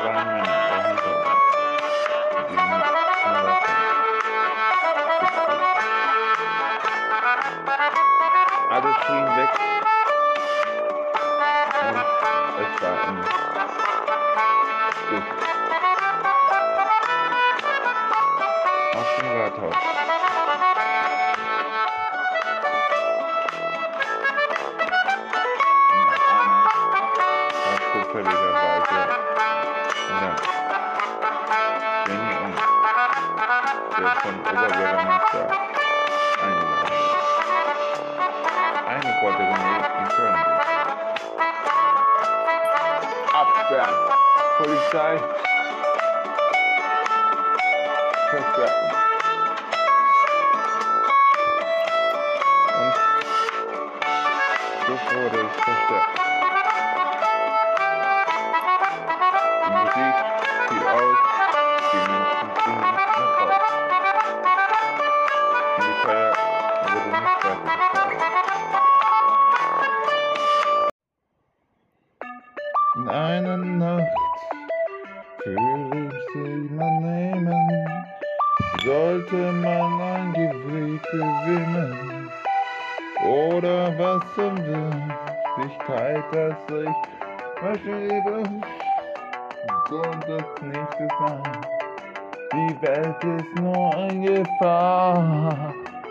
I just came back. Der von Oberbürgermeister eingeladen wird. Eine wollte René in Köln gehen. Absperren! Polizei! Verstärken! Und so wurde es verstärkt.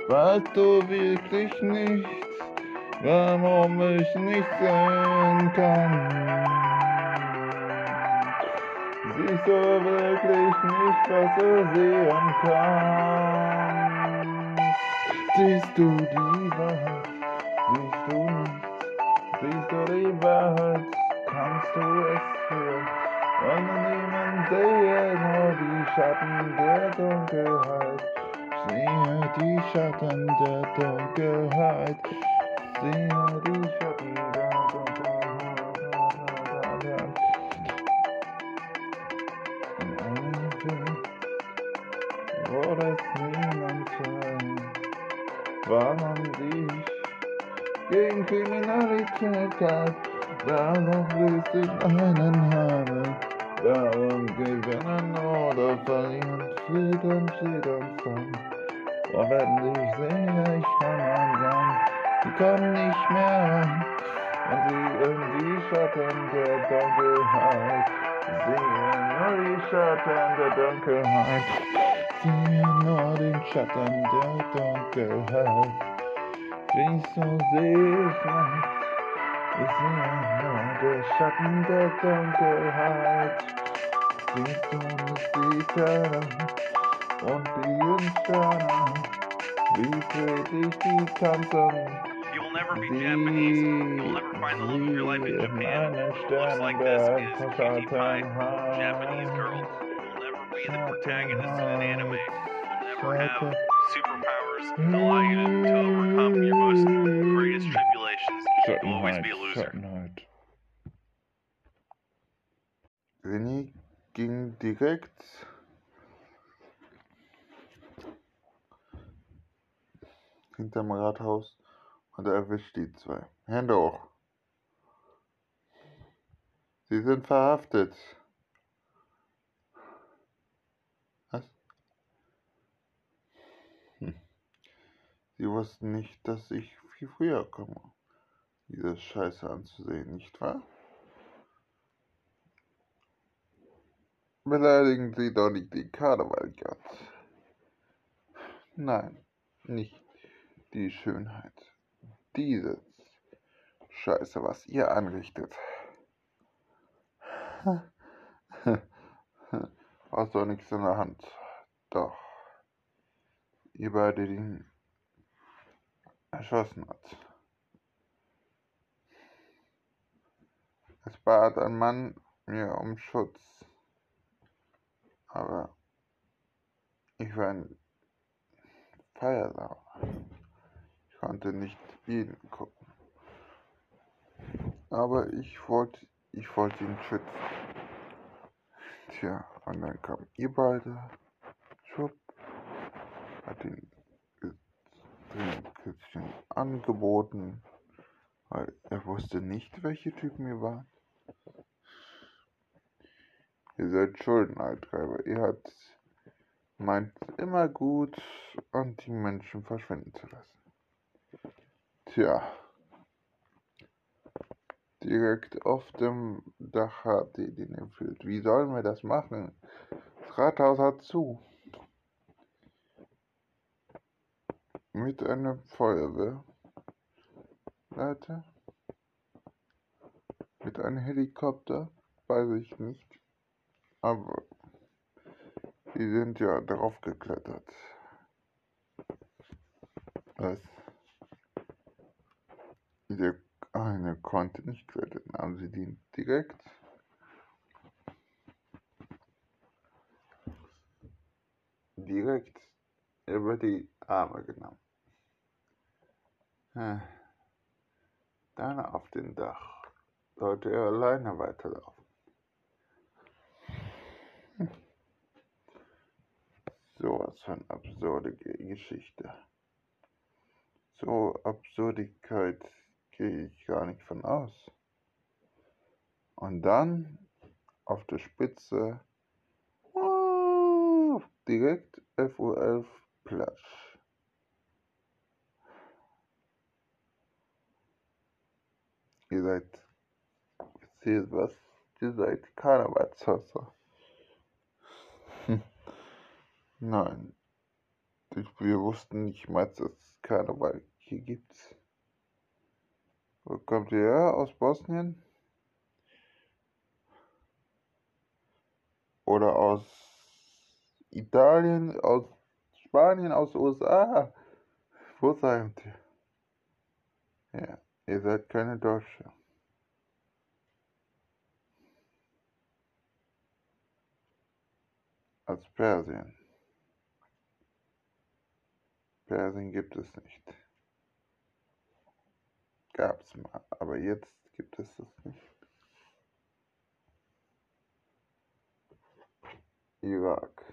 Weißt du wirklich nicht, warum ich nicht sehen kann. Siehst du wirklich nicht, was du sehen kannst? Siehst du die Wahrheit? Siehst du nichts? Siehst du die Wahrheit? Kannst du es hören? Wenn du niemand sehe, nur die Schatten der Dunkelheit. Sehe die Schatten der Dunkelheit. Sehe die Schatten der Dunkelheit. In einem Film, wo das niemand hört, war man sich gegen Kriminalität gab. Darum willst du einen haben, darum gewinnen oder verlieren, Frieden, Frieden, Frieden. Und wenn ich sehe, ich kann man gern, die kommen nicht mehr ran. Und sie in die Schatten der Dunkelheit, sehen nur die Schatten der Dunkelheit, sehen nur den Schatten der Dunkelheit. Siehst du, seh ich nicht, ich sehe nur den Schatten der Dunkelheit. Siehst du nicht die Sterne und die Sterne, wie friedlich die tanzen. You will never be Japanese. You will never find the love of your life in Japan. What looks like this is Cutie Pie, Japanese girls. You will never be the protagonist in an anime. You will never have superpowers that allow you to, to overcome your most greatest tribulations. You will always be a loser. Schattenheit. René ging direkt hinterm Rathaus und erwischt die zwei. Hände hoch. Sie sind verhaftet. Was? Hm. Sie wussten nicht, dass ich viel früher komme, diese Scheiße anzusehen, nicht wahr? Beleidigen Sie doch nicht den Karnevalgott. Nein, nicht die Schönheit. Dieses Scheiße, was ihr anrichtet. Hast doch nichts in der Hand. Doch. Ihr beide den erschossen hat. Es bat ein Mann mir um Schutz, aber ich war ein Feierlauer. Ich konnte nicht ihn gucken. Aber ich wollte, ich wollte ihn schützen. Tja, und dann kamen ihr beide, schwupp, hat ihn Trinkpäckchen angeboten, weil er wusste nicht, welche Typen ihr waren. Ihr seid Schuldeneintreiber. Ihr habt meint immer gut und die Menschen verschwinden zu lassen. Tja, direkt auf dem Dach hat die den entführt. Wie sollen wir das machen? Das Rathaus hat zu. Mit einer Feuerwehr. Leute. Mit einem Helikopter. Weiß ich nicht. Aber die sind ja drauf geklettert. Was? Der eine konnte nicht klettern. Haben sie den direkt direkt über die Arme genommen. Dann auf dem Dach sollte er alleine weiterlaufen. So was für eine absurde Geschichte. So Absurdigkeit gehe ich gar nicht von aus. Und dann auf der Spitze direkt FU11 Platsch. Ihr seid, seht was, ihr seid Karnevalshasser. Hm. Nein, wir wussten nicht mal, dass es Karneval hier gibt. Wo kommt ihr her? Aus Bosnien? Oder aus Italien, aus Spanien, aus USA? Wo seid ihr? Ja, ihr seid keine Deutsche. Aus Persien. Persien gibt es nicht. Gab es mal, aber jetzt gibt es es nicht. Irak.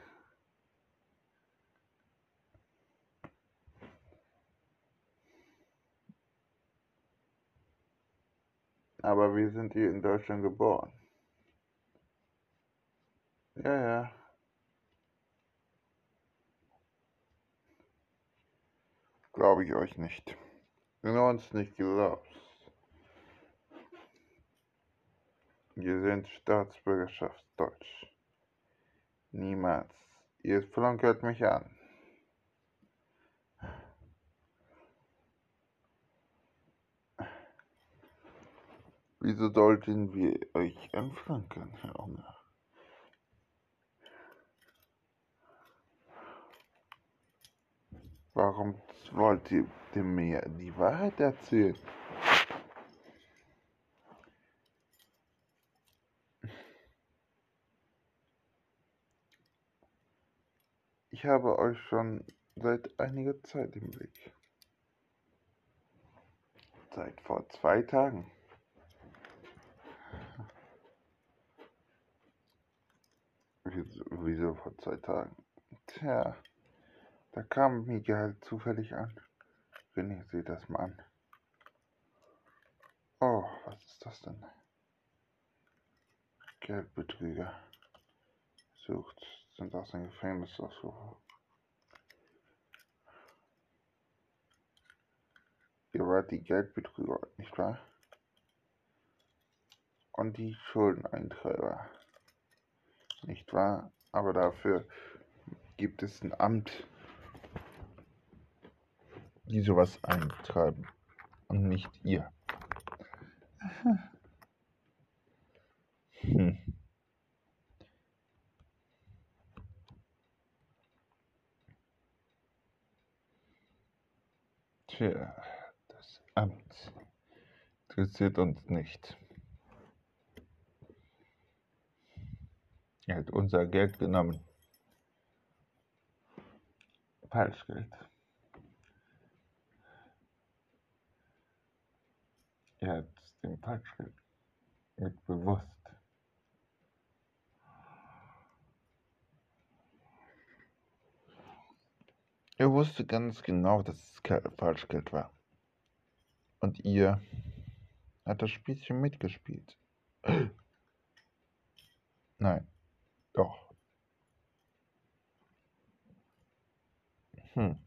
Aber wir sind hier in Deutschland geboren. Ja, ja. Glaube ich euch nicht. Wenn du uns nicht glaubst. Wir sind Staatsbürgerschaft Deutsch. Niemals. Ihr flunkert mich an. Wieso sollten wir euch anflanken, Herr Unger? Warum wollt ihr mir die Wahrheit erzählen? Ich habe euch schon seit einiger Zeit im Blick. Seit vor zwei Tagen. Wieso, vor zwei Tagen? Tja. Da kam Miguel halt zufällig an. René, sieh das mal an. Oh, was ist das denn? Geldbetrüger. Sucht, sind aus dem Gefängnis ausgehoben. Ihr wart die Geldbetrüger, nicht wahr? Und die Schuldeneintreiber. Nicht wahr? Aber dafür gibt es ein Amt die sowas eintreiben und nicht ihr. Hm. Tja, das Amt interessiert uns nicht. Er hat unser Geld genommen. Falschgeld. Er hat dem Falschgeld mit bewusst. Er wusste ganz genau, dass es Falschgeld war. Und ihr hat das Spielchen mitgespielt. Nein, doch. Hm.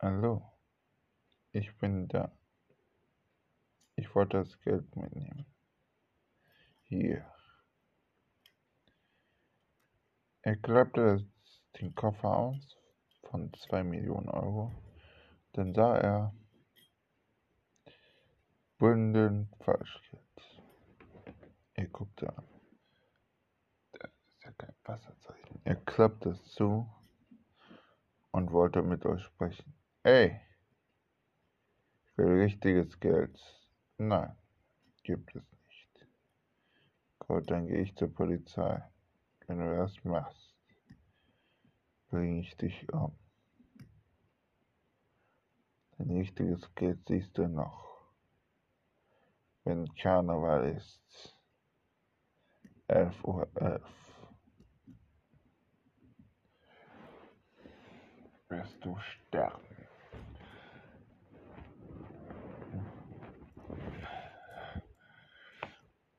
Hallo, ich bin da. Ich wollte das Geld mitnehmen. Hier. Er klappte den Koffer aus von 2 Millionen Euro. Dann sah er Bündel Falschgeld. Er guckte an. Das ist ja kein Wasserzeichen. Er klappte es zu und wollte mit euch sprechen. Ey, richtiges Geld. Nein, gibt es nicht. Gut, dann gehe ich zur Polizei. Wenn du das machst, bringe ich dich um. Dein richtiges Geld siehst du noch. Wenn Karneval ist. 11 Uhr 11. Wirst du sterben.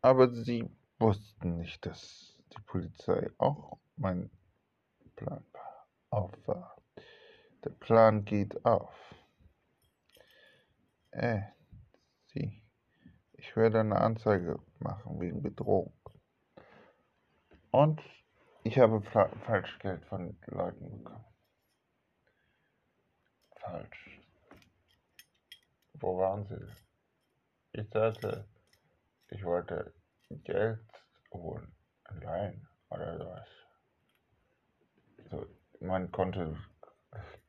Aber sie wussten nicht, dass die Polizei auch mein Plan auf war. Der Plan geht auf. Äh, sie. Ich werde eine Anzeige machen wegen Bedrohung. Und ich habe Falschgeld von Leuten bekommen. Falsch. Wo waren sie? Ich sagte, ich wollte Geld holen. Allein oder sowas. So, man konnte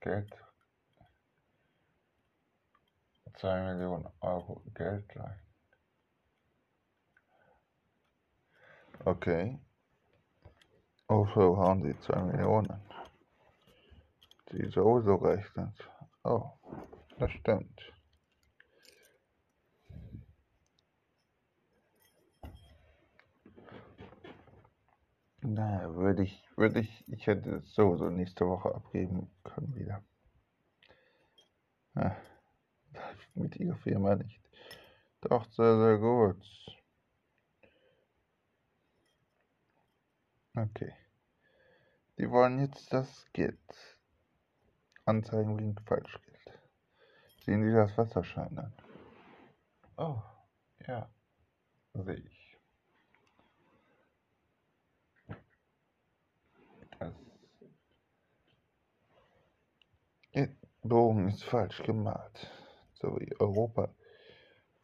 Geld, 2 Millionen Euro Geld leihen. Okay. Wofür haben sie 2 Millionen? Die sowieso recht sind. Oh, das stimmt. Naja, würde ich, würde ich, ich hätte es sowieso nächste Woche abgeben können wieder. Ja, mit ihrer Firma nicht. Doch, sehr, sehr gut. Okay. Die wollen jetzt das Geld anzeigen wegen Falschgeld. Sehen Sie das Wasserschein an? Oh, ja, sehe ich. Bogen ist falsch gemalt, so wie Europa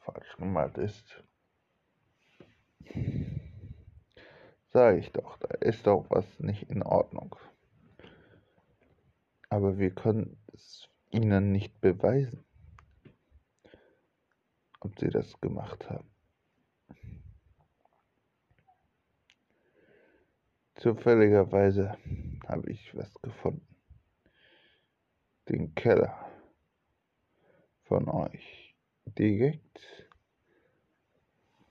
falsch gemalt ist. Sag ich doch, da ist doch was nicht in Ordnung. Aber wir können es ihnen nicht beweisen, ob sie das gemacht haben. Zufälligerweise habe ich was gefunden den Keller von euch direkt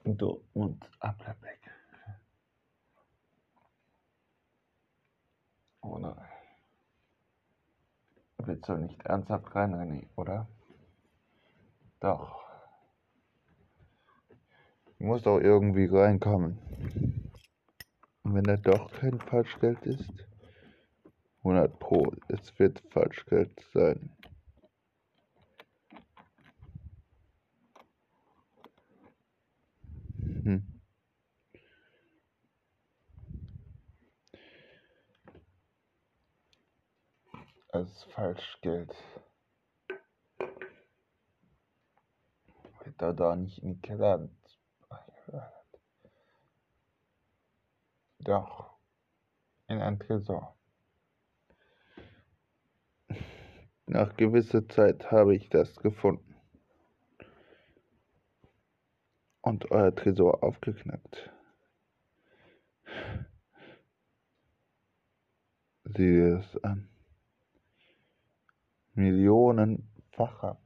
Dortmund Applerbeck. Oder willst du nicht ernsthaft rein, René, oder? Doch. Du musst auch irgendwie reinkommen. Und wenn da doch kein Falschgeld ist, 100 Pro. Es wird Falschgeld sein. Hm. Als Falschgeld. Wird da da nicht in den Keller. Doch. In ein Tresor. Nach gewisser Zeit habe ich das gefunden. und euer Tresor aufgeknackt. Sieh dir das an. Millionenfacher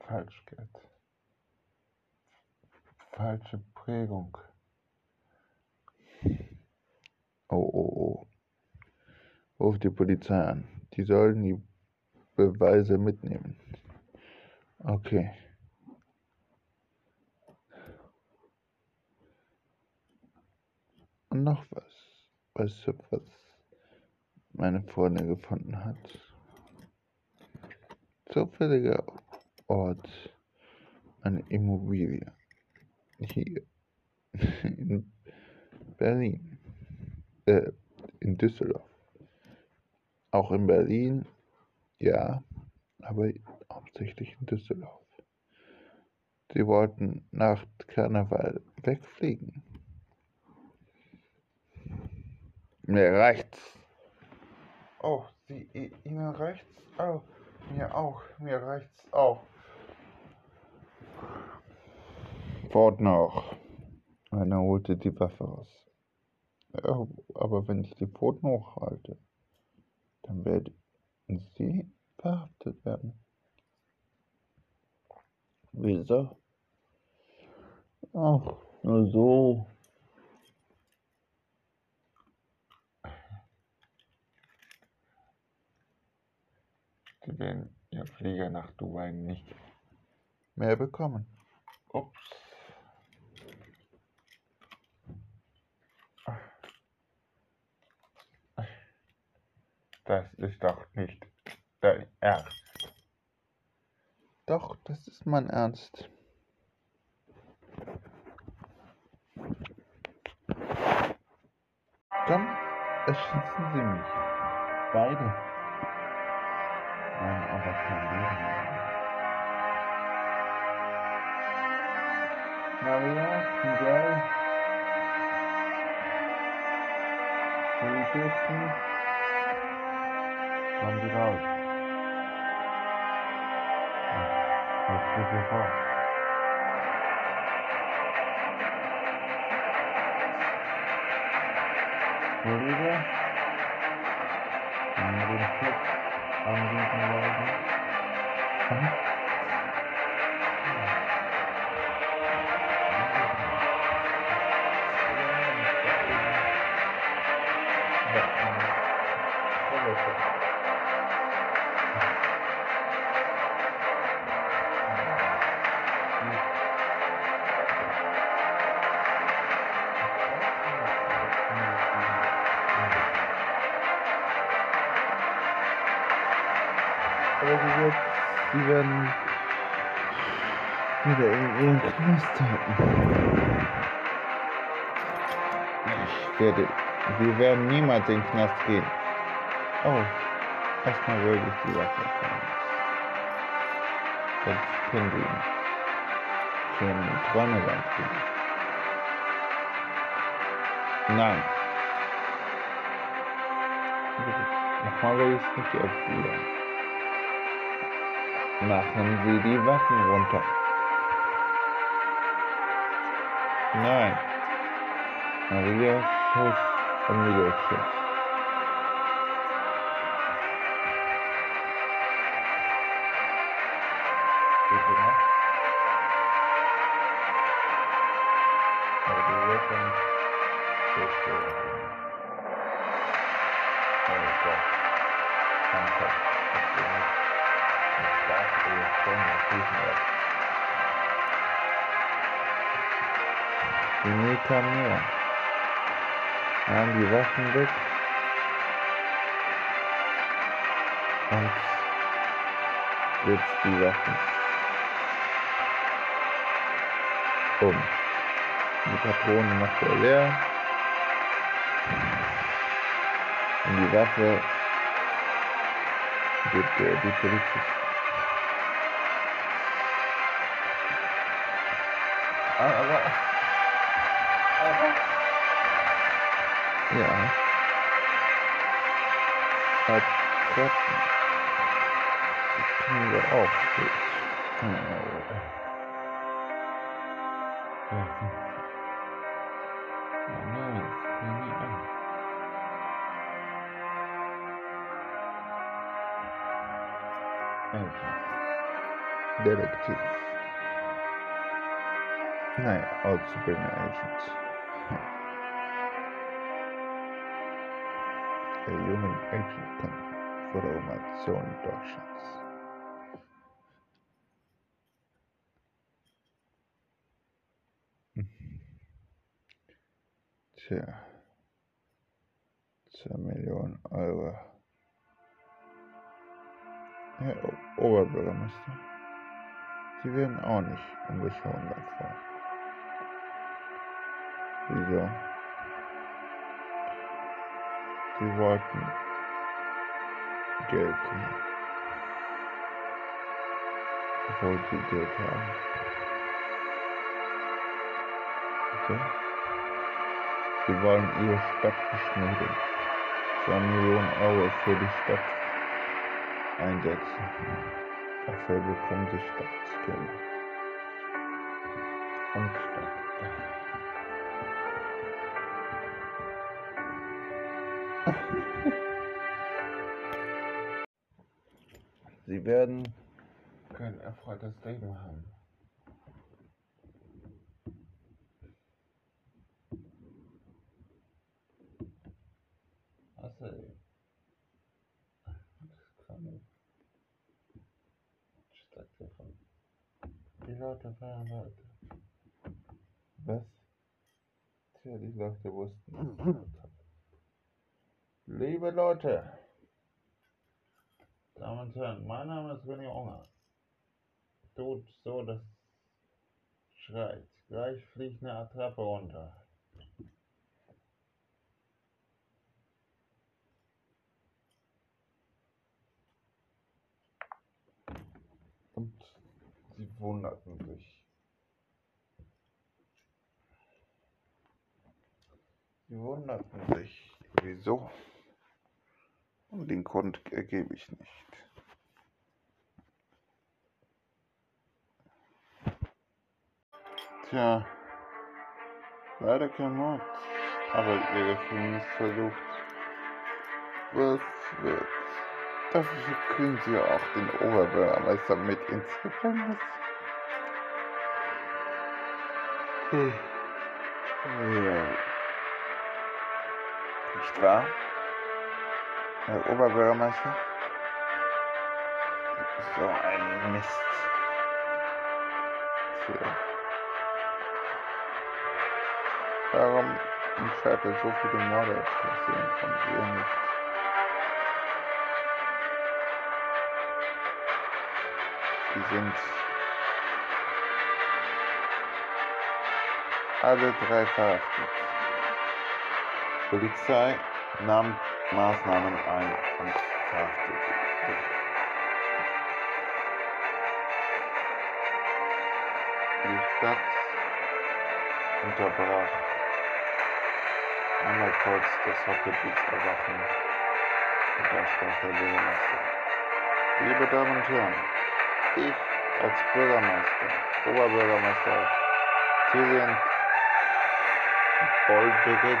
Falschgeld. Falsche Prägung. Oh, oh, oh. Ruf die Polizei an. Die sollen die Beweise mitnehmen. Okay. Und noch was. Weißt du, was meine Freundin gefunden hat? Zufälliger Ort, eine Immobilie. Hier. In Berlin. Äh, in Düsseldorf. Auch in Berlin, ja, aber hauptsächlich in Düsseldorf. Sie wollten nach Karneval wegfliegen. Mir reicht's. Oh, Sie, Ihnen reicht's? Oh, mir auch, mir reicht's auch. Fort noch. Einer holte die Waffe raus. Ja, aber wenn ich die Pfoten hochhalte, dann werden Sie verhaftet werden. Wieso? Ach, nur so. Sie werden Ihr Flieger nach Dubai nicht mehr bekommen. Ups. Das ist doch nicht dein Ernst. Doch, das ist mein Ernst. Dann erschießen Sie mich. Beide. Nein, aber kein Leben. Maria, Fidel. Polizisten. Kommen Sie raus. Jetzt geht ihr vor. Ihren Knast halten. Ich werde, wir werden niemals in den Knast gehen. Oh, erstmal würde ich die Waffe fahren. Jetzt können Sie schön in Träumeland gehen. Nein. Nochmal will ich es nicht erklären. Machen Sie die Waffen runter. Nein. Maria, Schuss und wieder Schuss. Bitte Die Nähe kam näher. Nahm die Waffen weg. Und jetzt die Waffen. Um. Die Patronen macht er leer. Und die Waffe gibt er die Polizisten. Ah, aber, ja. Hat Treppen. Die können wir auch durch. Oh. lassen. Ja, nice. Bring me Der für Automation Deutschlands. Tja. 2 Millionen Euro. Herr Oberbürgermeister, Sie werden auch nicht umgeschaut davor. Wieso? Geld haben. Obwohl Sie Geld haben. So? Sie wollen Ihre Stadt beschmuddeln. 2 Millionen Euro für die Stadt einsetzen. Dafür bekommen Sie Staatsgelder. Und Stadtgelder. Erfreuliches Leben haben. Also, das kann ich. Stadt davon. Die Leute waren Leute. Was? Tja, die Leute wussten. Liebe Leute, Damen und Herren, mein Name ist René Unger. Tut so, dass schreit. Gleich fliegt eine Attrappe runter. Und sie wunderten sich. Sie wunderten sich, wieso? Und den Grund ergebe ich nicht. Tja, leider kein Mord, aber ihr Gefängnisversuch was wird. Dafür kriegen sie ja auch den Oberbürgermeister mit ins Gefängnis. Hm. Ja. Nicht wahr? Herr Oberbürgermeister? So ein Mist. Tja. Viertel so viele Morde passieren und wir nicht? Sie sind alle drei verhaftet. Polizei nahm Maßnahmen ein und verhaftete. Die Stadt unterbrach einmal kurz das Hockeyblitz-Erwachen und da sprach der Bürgermeister. Liebe Damen und Herren, ich als Bürgermeister, Oberbürgermeister Tillian Bolbegic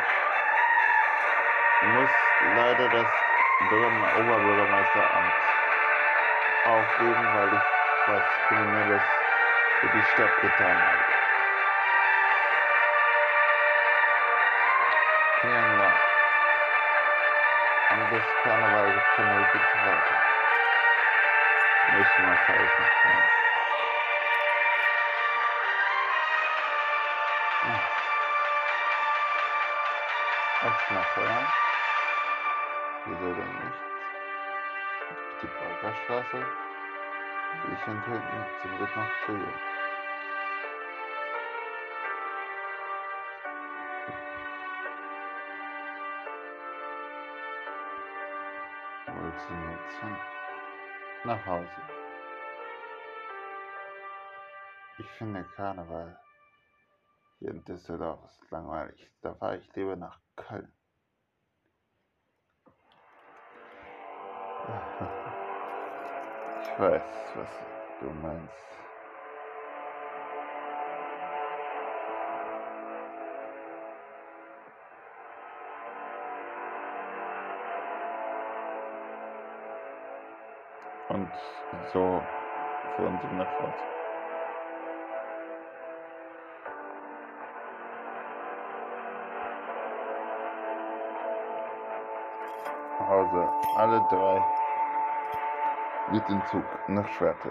muss leider das Bürgerme Oberbürgermeisteramt aufgeben, weil ich was Kriminelles für die Stadt getan habe. Dank. Und bis Karneval Tunnel geht's weiter. Nächstes Mal fahre ich nach Hause. Erst nach Feuern. Wieso denn nicht? Die Parkerstraße. Ich und hinten zum Glück noch zu ihr. Nach Hause. Ich finde Karneval hier in Düsseldorf ist langweilig. Da fahre ich lieber nach Köln. Ich weiß, was du meinst. Und so fuhren sie nach Hause. Hause, alle drei mit dem Zug nach Schwerte.